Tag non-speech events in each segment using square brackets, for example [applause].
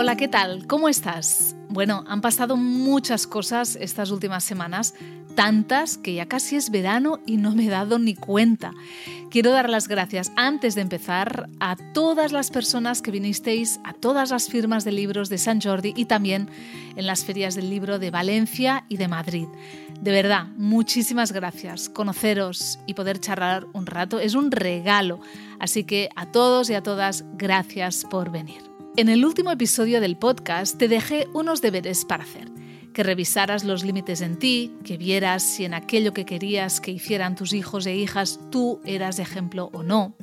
Hola, ¿qué tal? ¿Cómo estás? Bueno, han pasado muchas cosas estas últimas semanas, tantas que ya casi es verano y no me he dado ni cuenta. Quiero dar las gracias antes de empezar a todas las personas que vinisteis a todas las firmas de libros de San Jordi y también en las ferias del libro de Valencia y de Madrid. De verdad, muchísimas gracias. Conoceros y poder charlar un rato es un regalo. Así que a todos y a todas, gracias por venir. En el último episodio del podcast te dejé unos deberes para hacer. Que revisaras los límites en ti, que vieras si en aquello que querías que hicieran tus hijos e hijas tú eras ejemplo o no.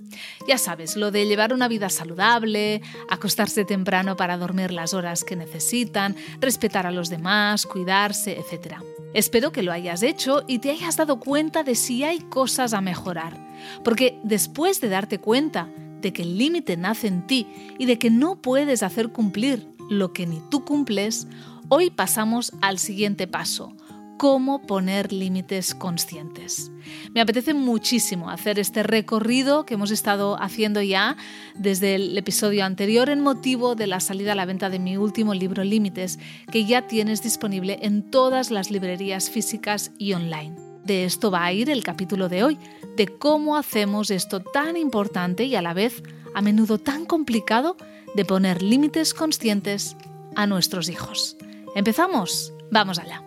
Ya sabes, lo de llevar una vida saludable, acostarse temprano para dormir las horas que necesitan, respetar a los demás, cuidarse, etc. Espero que lo hayas hecho y te hayas dado cuenta de si hay cosas a mejorar. Porque después de darte cuenta, de que el límite nace en ti y de que no puedes hacer cumplir lo que ni tú cumples, hoy pasamos al siguiente paso, cómo poner límites conscientes. Me apetece muchísimo hacer este recorrido que hemos estado haciendo ya desde el episodio anterior en motivo de la salida a la venta de mi último libro Límites, que ya tienes disponible en todas las librerías físicas y online. De esto va a ir el capítulo de hoy, de cómo hacemos esto tan importante y a la vez a menudo tan complicado de poner límites conscientes a nuestros hijos. ¿Empezamos? Vamos allá.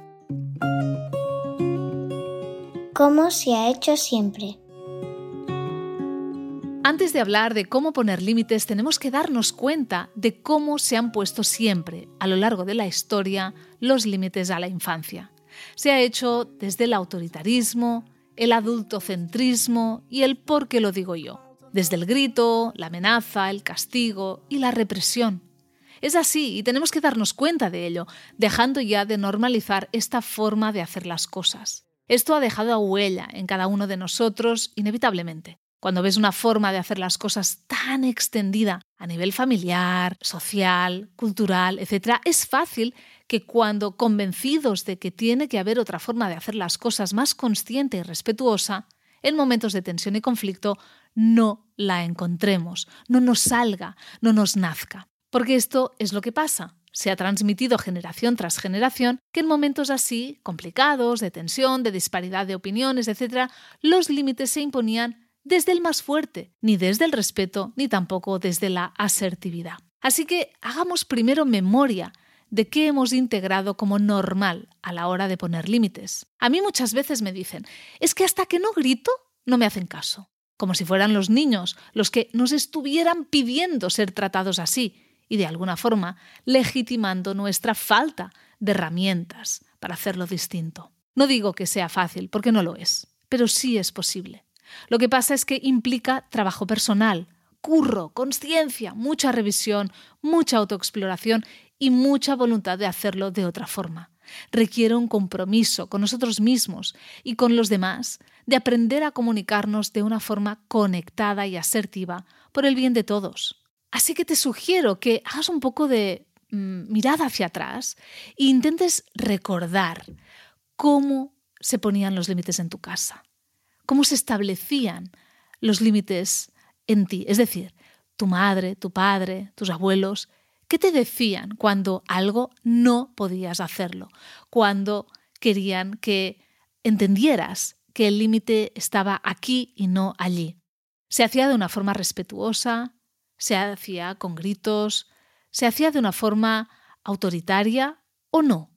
¿Cómo se ha hecho siempre? Antes de hablar de cómo poner límites, tenemos que darnos cuenta de cómo se han puesto siempre, a lo largo de la historia, los límites a la infancia se ha hecho desde el autoritarismo, el adultocentrismo y el por qué lo digo yo, desde el grito, la amenaza, el castigo y la represión. Es así y tenemos que darnos cuenta de ello, dejando ya de normalizar esta forma de hacer las cosas. Esto ha dejado huella en cada uno de nosotros inevitablemente. Cuando ves una forma de hacer las cosas tan extendida a nivel familiar, social, cultural, etc., es fácil que cuando convencidos de que tiene que haber otra forma de hacer las cosas más consciente y respetuosa, en momentos de tensión y conflicto no la encontremos, no nos salga, no nos nazca. Porque esto es lo que pasa. Se ha transmitido generación tras generación que en momentos así, complicados, de tensión, de disparidad de opiniones, etc., los límites se imponían desde el más fuerte, ni desde el respeto, ni tampoco desde la asertividad. Así que hagamos primero memoria de qué hemos integrado como normal a la hora de poner límites. A mí muchas veces me dicen, es que hasta que no grito, no me hacen caso. Como si fueran los niños los que nos estuvieran pidiendo ser tratados así y de alguna forma legitimando nuestra falta de herramientas para hacerlo distinto. No digo que sea fácil, porque no lo es, pero sí es posible. Lo que pasa es que implica trabajo personal, curro, conciencia, mucha revisión, mucha autoexploración y mucha voluntad de hacerlo de otra forma. Requiere un compromiso con nosotros mismos y con los demás de aprender a comunicarnos de una forma conectada y asertiva por el bien de todos. Así que te sugiero que hagas un poco de mm, mirada hacia atrás e intentes recordar cómo se ponían los límites en tu casa, cómo se establecían los límites en ti, es decir, tu madre, tu padre, tus abuelos, ¿Qué te decían cuando algo no podías hacerlo? Cuando querían que entendieras que el límite estaba aquí y no allí. Se hacía de una forma respetuosa, se hacía con gritos, se hacía de una forma autoritaria o no.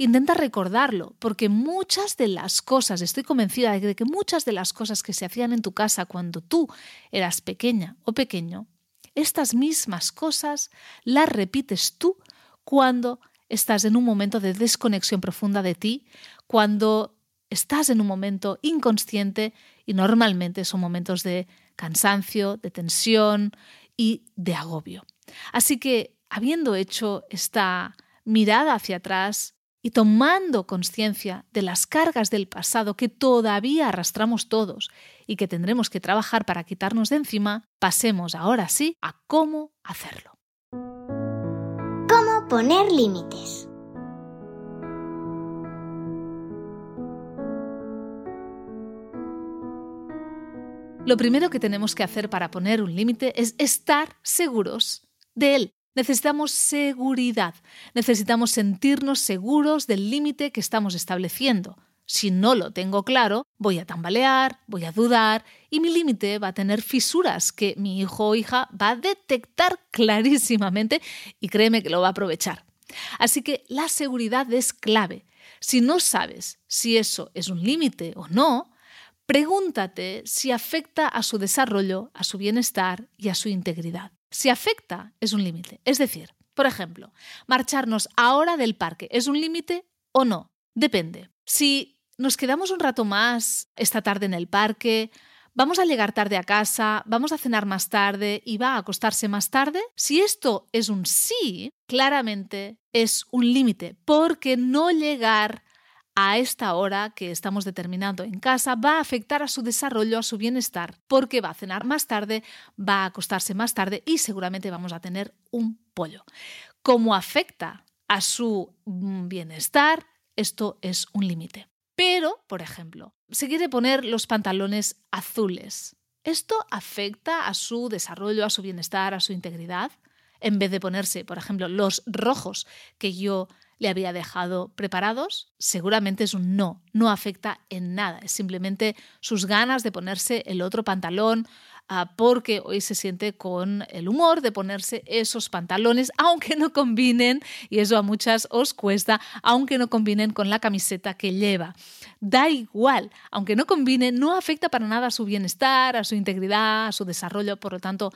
Intenta recordarlo, porque muchas de las cosas, estoy convencida de que muchas de las cosas que se hacían en tu casa cuando tú eras pequeña o pequeño, estas mismas cosas las repites tú cuando estás en un momento de desconexión profunda de ti, cuando estás en un momento inconsciente y normalmente son momentos de cansancio, de tensión y de agobio. Así que, habiendo hecho esta mirada hacia atrás, y tomando conciencia de las cargas del pasado que todavía arrastramos todos y que tendremos que trabajar para quitarnos de encima, pasemos ahora sí a cómo hacerlo. ¿Cómo poner límites? Lo primero que tenemos que hacer para poner un límite es estar seguros de él. Necesitamos seguridad, necesitamos sentirnos seguros del límite que estamos estableciendo. Si no lo tengo claro, voy a tambalear, voy a dudar y mi límite va a tener fisuras que mi hijo o hija va a detectar [laughs] clarísimamente y créeme que lo va a aprovechar. Así que la seguridad es clave. Si no sabes si eso es un límite o no, pregúntate si afecta a su desarrollo, a su bienestar y a su integridad. Si afecta, es un límite. Es decir, por ejemplo, marcharnos ahora del parque, ¿es un límite o no? Depende. Si nos quedamos un rato más esta tarde en el parque, vamos a llegar tarde a casa, vamos a cenar más tarde y va a acostarse más tarde, si esto es un sí, claramente es un límite, porque no llegar a esta hora que estamos determinando en casa va a afectar a su desarrollo, a su bienestar, porque va a cenar más tarde, va a acostarse más tarde y seguramente vamos a tener un pollo. Como afecta a su mm, bienestar, esto es un límite. Pero, por ejemplo, se quiere poner los pantalones azules. ¿Esto afecta a su desarrollo, a su bienestar, a su integridad? En vez de ponerse, por ejemplo, los rojos que yo le había dejado preparados, seguramente es un no, no afecta en nada, es simplemente sus ganas de ponerse el otro pantalón ah, porque hoy se siente con el humor de ponerse esos pantalones, aunque no combinen, y eso a muchas os cuesta, aunque no combinen con la camiseta que lleva. Da igual, aunque no combine, no afecta para nada a su bienestar, a su integridad, a su desarrollo, por lo tanto,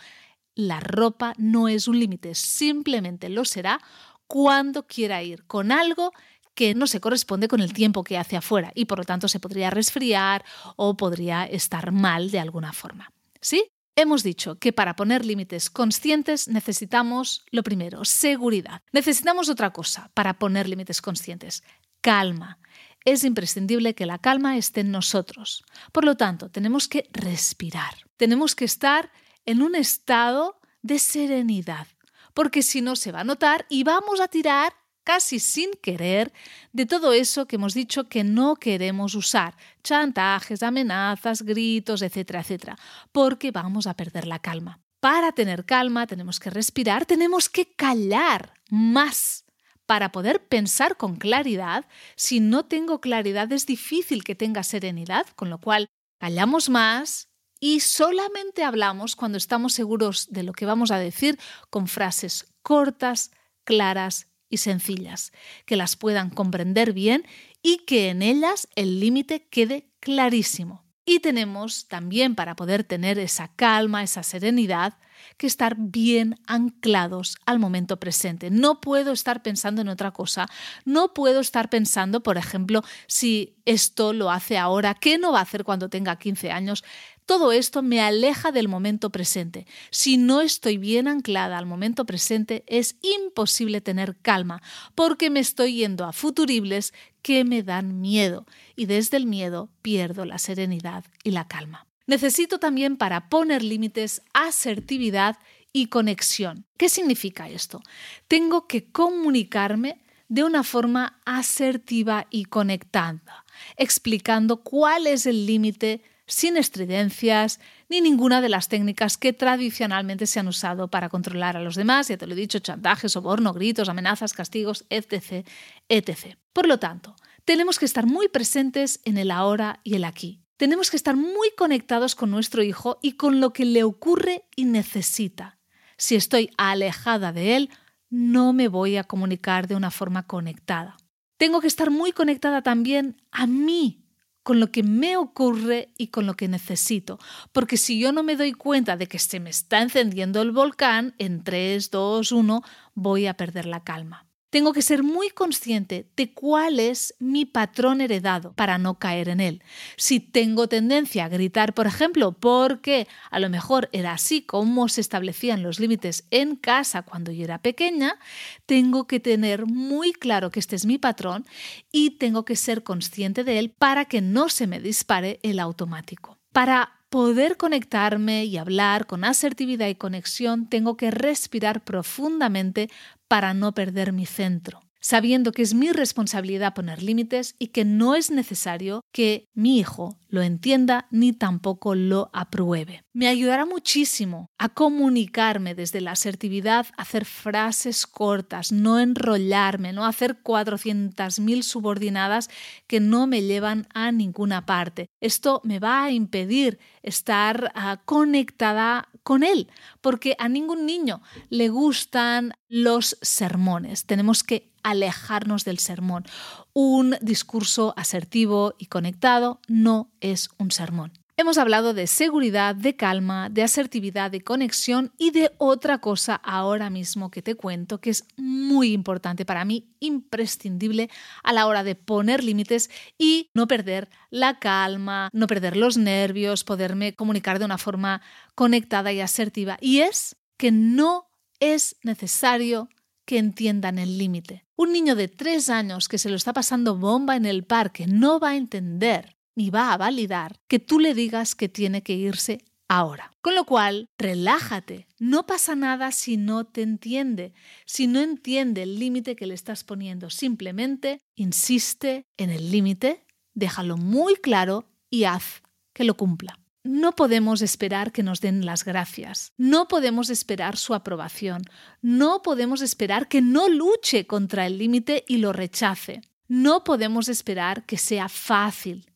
la ropa no es un límite, simplemente lo será cuando quiera ir con algo que no se corresponde con el tiempo que hace afuera y por lo tanto se podría resfriar o podría estar mal de alguna forma. ¿Sí? Hemos dicho que para poner límites conscientes necesitamos, lo primero, seguridad. Necesitamos otra cosa para poner límites conscientes, calma. Es imprescindible que la calma esté en nosotros. Por lo tanto, tenemos que respirar. Tenemos que estar en un estado de serenidad porque si no se va a notar y vamos a tirar casi sin querer de todo eso que hemos dicho que no queremos usar, chantajes, amenazas, gritos, etcétera, etcétera, porque vamos a perder la calma. Para tener calma tenemos que respirar, tenemos que callar más. Para poder pensar con claridad, si no tengo claridad es difícil que tenga serenidad, con lo cual callamos más, y solamente hablamos cuando estamos seguros de lo que vamos a decir con frases cortas, claras y sencillas, que las puedan comprender bien y que en ellas el límite quede clarísimo. Y tenemos también para poder tener esa calma, esa serenidad, que estar bien anclados al momento presente. No puedo estar pensando en otra cosa. No puedo estar pensando, por ejemplo, si esto lo hace ahora, ¿qué no va a hacer cuando tenga 15 años? Todo esto me aleja del momento presente. Si no estoy bien anclada al momento presente, es imposible tener calma, porque me estoy yendo a futuribles que me dan miedo, y desde el miedo pierdo la serenidad y la calma. Necesito también para poner límites asertividad y conexión. ¿Qué significa esto? Tengo que comunicarme de una forma asertiva y conectada, explicando cuál es el límite sin estridencias ni ninguna de las técnicas que tradicionalmente se han usado para controlar a los demás, ya te lo he dicho, chantaje, soborno, gritos, amenazas, castigos, etc., etc. Por lo tanto, tenemos que estar muy presentes en el ahora y el aquí. Tenemos que estar muy conectados con nuestro hijo y con lo que le ocurre y necesita. Si estoy alejada de él, no me voy a comunicar de una forma conectada. Tengo que estar muy conectada también a mí, con lo que me ocurre y con lo que necesito. Porque si yo no me doy cuenta de que se me está encendiendo el volcán, en 3, 2, 1, voy a perder la calma tengo que ser muy consciente de cuál es mi patrón heredado para no caer en él. Si tengo tendencia a gritar, por ejemplo, porque a lo mejor era así como se establecían los límites en casa cuando yo era pequeña, tengo que tener muy claro que este es mi patrón y tengo que ser consciente de él para que no se me dispare el automático. Para poder conectarme y hablar con asertividad y conexión, tengo que respirar profundamente para no perder mi centro. sabiendo que es mi responsabilidad poner límites y que no es necesario que mi hijo lo entienda ni tampoco lo apruebe. Me ayudará muchísimo a comunicarme desde la asertividad, hacer frases cortas, no enrollarme, no hacer 400.000 subordinadas que no me llevan a ninguna parte. Esto me va a impedir estar uh, conectada con él, porque a ningún niño le gustan los sermones. Tenemos que alejarnos del sermón. Un discurso asertivo y conectado no es un sermón. Hemos hablado de seguridad, de calma, de asertividad, de conexión y de otra cosa ahora mismo que te cuento que es muy importante para mí, imprescindible a la hora de poner límites y no perder la calma, no perder los nervios, poderme comunicar de una forma conectada y asertiva. Y es que no es necesario que entiendan el límite. Un niño de tres años que se lo está pasando bomba en el parque no va a entender ni va a validar que tú le digas que tiene que irse ahora. Con lo cual, relájate. No pasa nada si no te entiende, si no entiende el límite que le estás poniendo. Simplemente insiste en el límite, déjalo muy claro y haz que lo cumpla. No podemos esperar que nos den las gracias, no podemos esperar su aprobación, no podemos esperar que no luche contra el límite y lo rechace, no podemos esperar que sea fácil,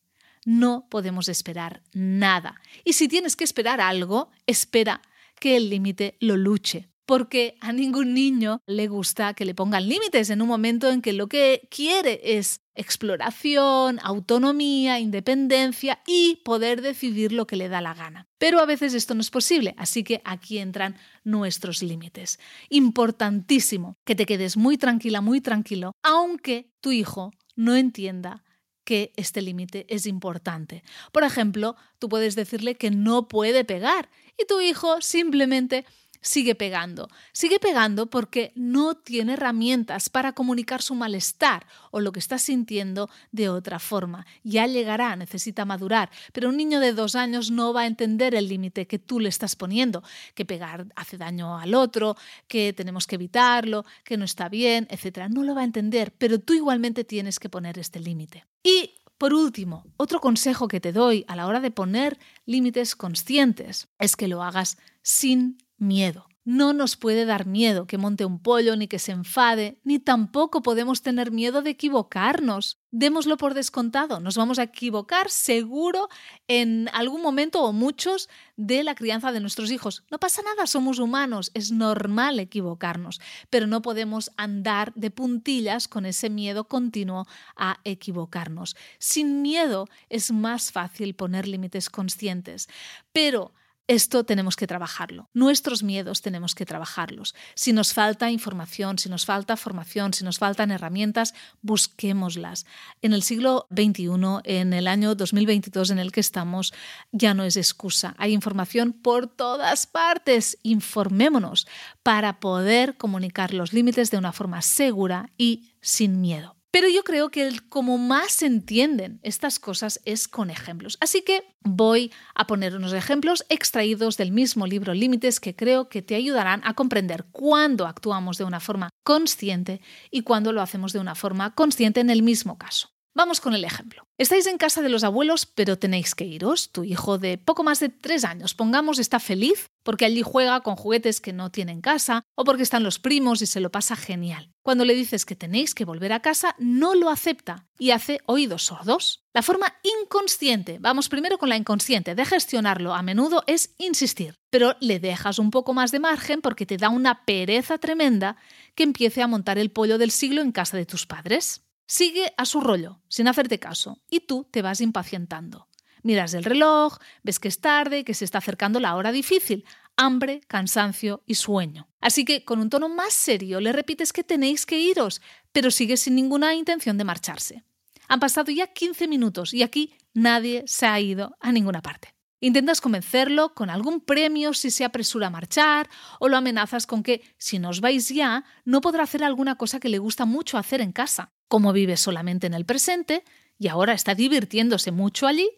no podemos esperar nada. Y si tienes que esperar algo, espera que el límite lo luche porque a ningún niño le gusta que le pongan límites en un momento en que lo que quiere es exploración, autonomía, independencia y poder decidir lo que le da la gana. Pero a veces esto no es posible, así que aquí entran nuestros límites. Importantísimo que te quedes muy tranquila, muy tranquilo, aunque tu hijo no entienda que este límite es importante. Por ejemplo, tú puedes decirle que no puede pegar y tu hijo simplemente sigue pegando. Sigue pegando porque no tiene herramientas para comunicar su malestar o lo que está sintiendo de otra forma. Ya llegará, necesita madurar, pero un niño de dos años no va a entender el límite que tú le estás poniendo, que pegar hace daño al otro, que tenemos que evitarlo, que no está bien, etc. No lo va a entender, pero tú igualmente tienes que poner este límite. Y por último, otro consejo que te doy a la hora de poner límites conscientes es que lo hagas sin miedo. No nos puede dar miedo que monte un pollo ni que se enfade, ni tampoco podemos tener miedo de equivocarnos. Démoslo por descontado, nos vamos a equivocar seguro en algún momento o muchos de la crianza de nuestros hijos. No pasa nada, somos humanos, es normal equivocarnos, pero no podemos andar de puntillas con ese miedo continuo a equivocarnos. Sin miedo es más fácil poner límites conscientes, pero esto tenemos que trabajarlo. Nuestros miedos tenemos que trabajarlos. Si nos falta información, si nos falta formación, si nos faltan herramientas, busquémoslas. En el siglo XXI, en el año 2022 en el que estamos, ya no es excusa. Hay información por todas partes. Informémonos para poder comunicar los límites de una forma segura y sin miedo. Pero yo creo que el, como más se entienden estas cosas es con ejemplos. Así que voy a poner unos ejemplos extraídos del mismo libro Límites que creo que te ayudarán a comprender cuándo actuamos de una forma consciente y cuándo lo hacemos de una forma consciente en el mismo caso. Vamos con el ejemplo. Estáis en casa de los abuelos, pero tenéis que iros. Tu hijo de poco más de tres años, pongamos, está feliz porque allí juega con juguetes que no tiene en casa o porque están los primos y se lo pasa genial. Cuando le dices que tenéis que volver a casa, no lo acepta y hace oídos sordos. La forma inconsciente, vamos primero con la inconsciente, de gestionarlo a menudo es insistir, pero le dejas un poco más de margen porque te da una pereza tremenda que empiece a montar el pollo del siglo en casa de tus padres. Sigue a su rollo, sin hacerte caso, y tú te vas impacientando. Miras el reloj, ves que es tarde, que se está acercando la hora difícil, hambre, cansancio y sueño. Así que con un tono más serio le repites que tenéis que iros, pero sigue sin ninguna intención de marcharse. Han pasado ya 15 minutos y aquí nadie se ha ido a ninguna parte. Intentas convencerlo con algún premio si se apresura a marchar o lo amenazas con que, si no os vais ya, no podrá hacer alguna cosa que le gusta mucho hacer en casa. Como vive solamente en el presente y ahora está divirtiéndose mucho allí,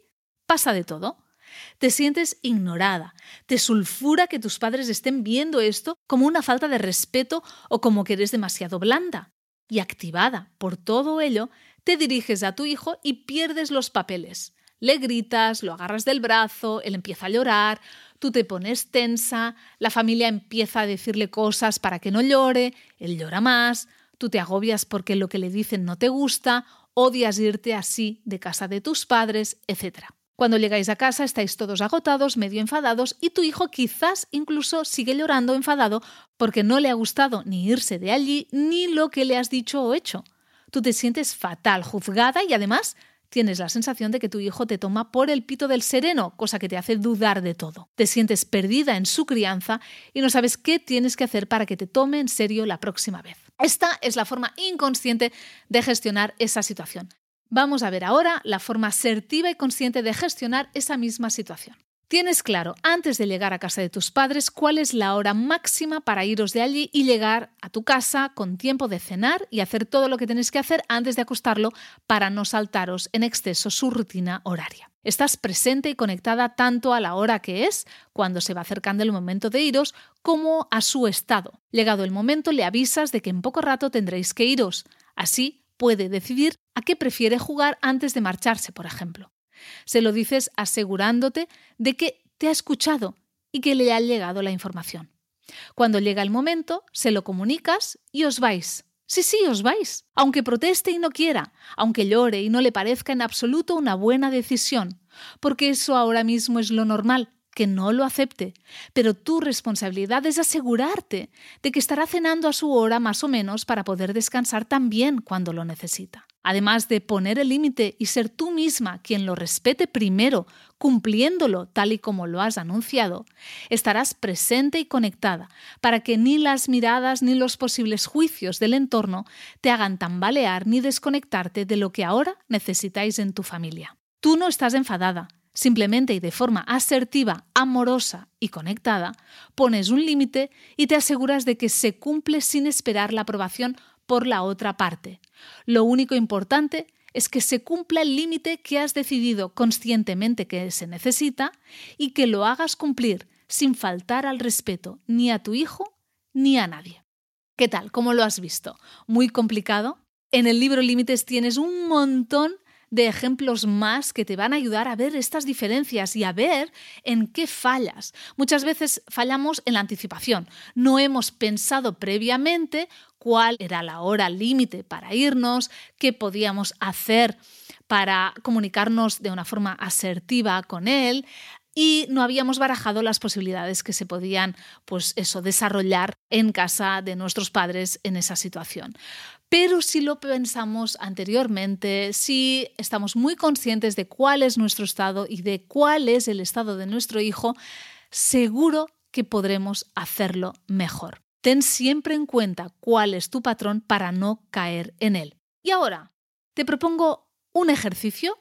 pasa de todo. Te sientes ignorada, te sulfura que tus padres estén viendo esto como una falta de respeto o como que eres demasiado blanda. Y activada por todo ello, te diriges a tu hijo y pierdes los papeles. Le gritas, lo agarras del brazo, él empieza a llorar, tú te pones tensa, la familia empieza a decirle cosas para que no llore, él llora más, tú te agobias porque lo que le dicen no te gusta, odias irte así de casa de tus padres, etc. Cuando llegáis a casa estáis todos agotados, medio enfadados y tu hijo quizás incluso sigue llorando enfadado porque no le ha gustado ni irse de allí ni lo que le has dicho o hecho. Tú te sientes fatal, juzgada y además tienes la sensación de que tu hijo te toma por el pito del sereno, cosa que te hace dudar de todo. Te sientes perdida en su crianza y no sabes qué tienes que hacer para que te tome en serio la próxima vez. Esta es la forma inconsciente de gestionar esa situación. Vamos a ver ahora la forma asertiva y consciente de gestionar esa misma situación. Tienes claro, antes de llegar a casa de tus padres, cuál es la hora máxima para iros de allí y llegar a tu casa con tiempo de cenar y hacer todo lo que tenéis que hacer antes de acostarlo para no saltaros en exceso su rutina horaria. Estás presente y conectada tanto a la hora que es, cuando se va acercando el momento de iros, como a su estado. Llegado el momento, le avisas de que en poco rato tendréis que iros. Así puede decidir a qué prefiere jugar antes de marcharse, por ejemplo. Se lo dices asegurándote de que te ha escuchado y que le ha llegado la información. Cuando llega el momento, se lo comunicas y os vais. Sí, sí, os vais. Aunque proteste y no quiera, aunque llore y no le parezca en absoluto una buena decisión, porque eso ahora mismo es lo normal, que no lo acepte. Pero tu responsabilidad es asegurarte de que estará cenando a su hora más o menos para poder descansar también cuando lo necesita. Además de poner el límite y ser tú misma quien lo respete primero, cumpliéndolo tal y como lo has anunciado, estarás presente y conectada para que ni las miradas ni los posibles juicios del entorno te hagan tambalear ni desconectarte de lo que ahora necesitáis en tu familia. Tú no estás enfadada, simplemente y de forma asertiva, amorosa y conectada, pones un límite y te aseguras de que se cumple sin esperar la aprobación por la otra parte. Lo único importante es que se cumpla el límite que has decidido conscientemente que se necesita y que lo hagas cumplir sin faltar al respeto ni a tu hijo ni a nadie. ¿Qué tal? ¿Cómo lo has visto? ¿Muy complicado? En el libro Límites tienes un montón de ejemplos más que te van a ayudar a ver estas diferencias y a ver en qué fallas. Muchas veces fallamos en la anticipación. No hemos pensado previamente cuál era la hora límite para irnos, qué podíamos hacer para comunicarnos de una forma asertiva con él y no habíamos barajado las posibilidades que se podían pues eso desarrollar en casa de nuestros padres en esa situación. Pero si lo pensamos anteriormente, si estamos muy conscientes de cuál es nuestro estado y de cuál es el estado de nuestro hijo, seguro que podremos hacerlo mejor. Ten siempre en cuenta cuál es tu patrón para no caer en él. Y ahora, te propongo un ejercicio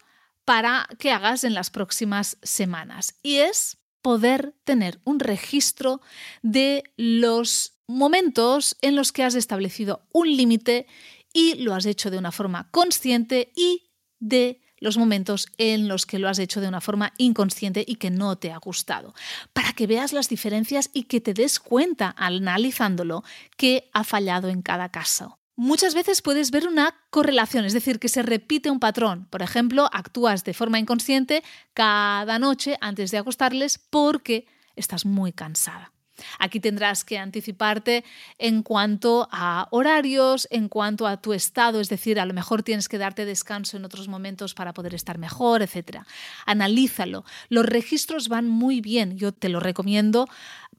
para que hagas en las próximas semanas y es poder tener un registro de los momentos en los que has establecido un límite y lo has hecho de una forma consciente y de los momentos en los que lo has hecho de una forma inconsciente y que no te ha gustado, para que veas las diferencias y que te des cuenta analizándolo que ha fallado en cada caso. Muchas veces puedes ver una correlación, es decir, que se repite un patrón. Por ejemplo, actúas de forma inconsciente cada noche antes de acostarles porque estás muy cansada. Aquí tendrás que anticiparte en cuanto a horarios, en cuanto a tu estado, es decir, a lo mejor tienes que darte descanso en otros momentos para poder estar mejor, etc. Analízalo. Los registros van muy bien, yo te lo recomiendo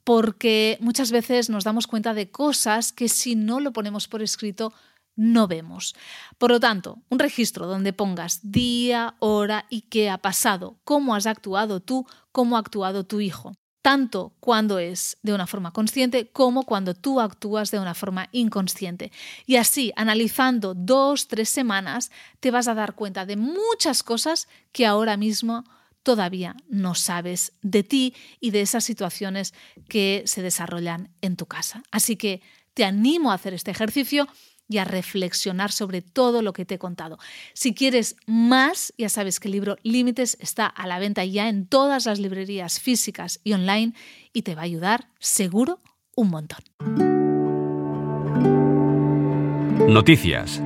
porque muchas veces nos damos cuenta de cosas que si no lo ponemos por escrito no vemos. Por lo tanto, un registro donde pongas día, hora y qué ha pasado, cómo has actuado tú, cómo ha actuado tu hijo tanto cuando es de una forma consciente como cuando tú actúas de una forma inconsciente. Y así, analizando dos, tres semanas, te vas a dar cuenta de muchas cosas que ahora mismo todavía no sabes de ti y de esas situaciones que se desarrollan en tu casa. Así que te animo a hacer este ejercicio y a reflexionar sobre todo lo que te he contado. Si quieres más, ya sabes que el libro Límites está a la venta ya en todas las librerías físicas y online y te va a ayudar seguro un montón. Noticias.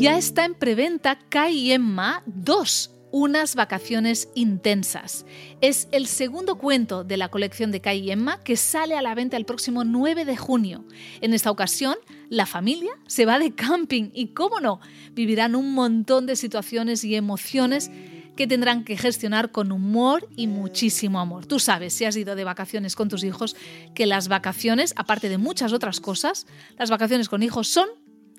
Ya está en preventa Kai y Emma 2, unas vacaciones intensas. Es el segundo cuento de la colección de Kai y Emma que sale a la venta el próximo 9 de junio. En esta ocasión, la familia se va de camping y, cómo no, vivirán un montón de situaciones y emociones que tendrán que gestionar con humor y muchísimo amor. Tú sabes, si has ido de vacaciones con tus hijos, que las vacaciones, aparte de muchas otras cosas, las vacaciones con hijos son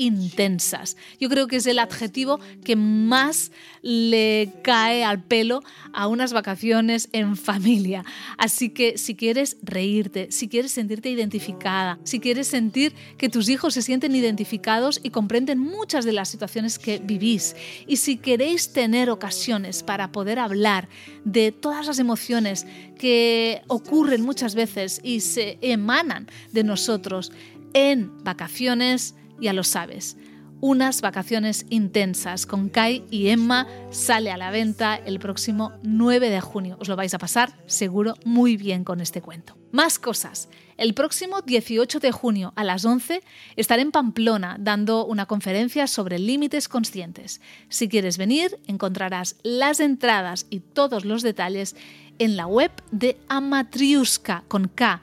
intensas. Yo creo que es el adjetivo que más le cae al pelo a unas vacaciones en familia. Así que si quieres reírte, si quieres sentirte identificada, si quieres sentir que tus hijos se sienten identificados y comprenden muchas de las situaciones que vivís, y si queréis tener ocasiones para poder hablar de todas las emociones que ocurren muchas veces y se emanan de nosotros en vacaciones, ya lo sabes. Unas vacaciones intensas con Kai y Emma sale a la venta el próximo 9 de junio. Os lo vais a pasar seguro muy bien con este cuento. Más cosas. El próximo 18 de junio a las 11 estaré en Pamplona dando una conferencia sobre límites conscientes. Si quieres venir, encontrarás las entradas y todos los detalles en la web de Amatriuska con K,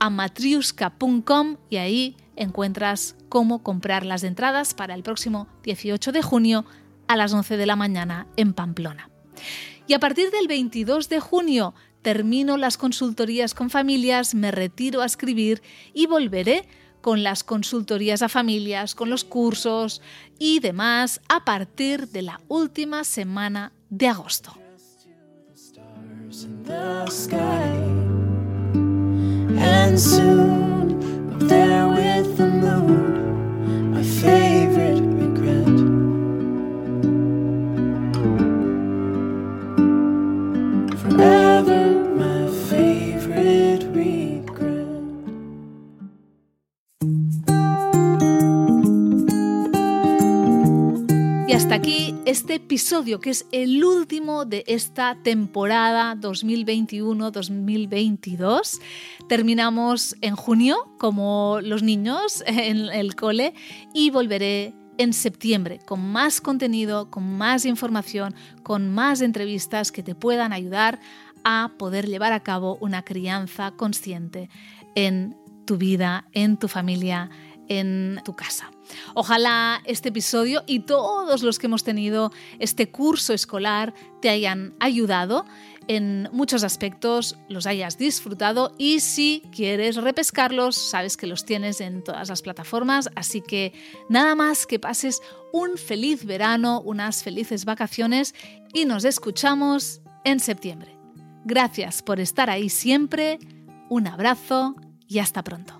amatriuska.com y ahí encuentras cómo comprar las entradas para el próximo 18 de junio a las 11 de la mañana en Pamplona. Y a partir del 22 de junio termino las consultorías con familias, me retiro a escribir y volveré con las consultorías a familias, con los cursos y demás a partir de la última semana de agosto. and soon up there with the moon, my favorite regret. Forever este episodio, que es el último de esta temporada 2021-2022. Terminamos en junio, como los niños [laughs] en el cole, y volveré en septiembre con más contenido, con más información, con más entrevistas que te puedan ayudar a poder llevar a cabo una crianza consciente en tu vida, en tu familia, en tu casa. Ojalá este episodio y todos los que hemos tenido este curso escolar te hayan ayudado en muchos aspectos, los hayas disfrutado y si quieres repescarlos, sabes que los tienes en todas las plataformas, así que nada más que pases un feliz verano, unas felices vacaciones y nos escuchamos en septiembre. Gracias por estar ahí siempre, un abrazo y hasta pronto.